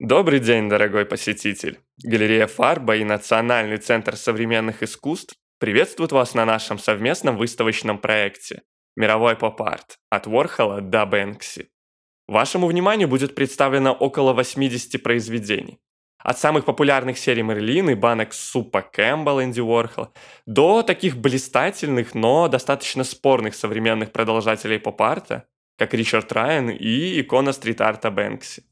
Добрый день, дорогой посетитель! Галерея Фарба и Национальный центр современных искусств приветствуют вас на нашем совместном выставочном проекте «Мировой поп-арт» от Уорхола до Бэнкси. Вашему вниманию будет представлено около 80 произведений. От самых популярных серий Мэрилин и банок супа Кэмпбелл Энди Уорхол до таких блистательных, но достаточно спорных современных продолжателей поп-арта, как Ричард Райан и икона стрит-арта Бэнкси.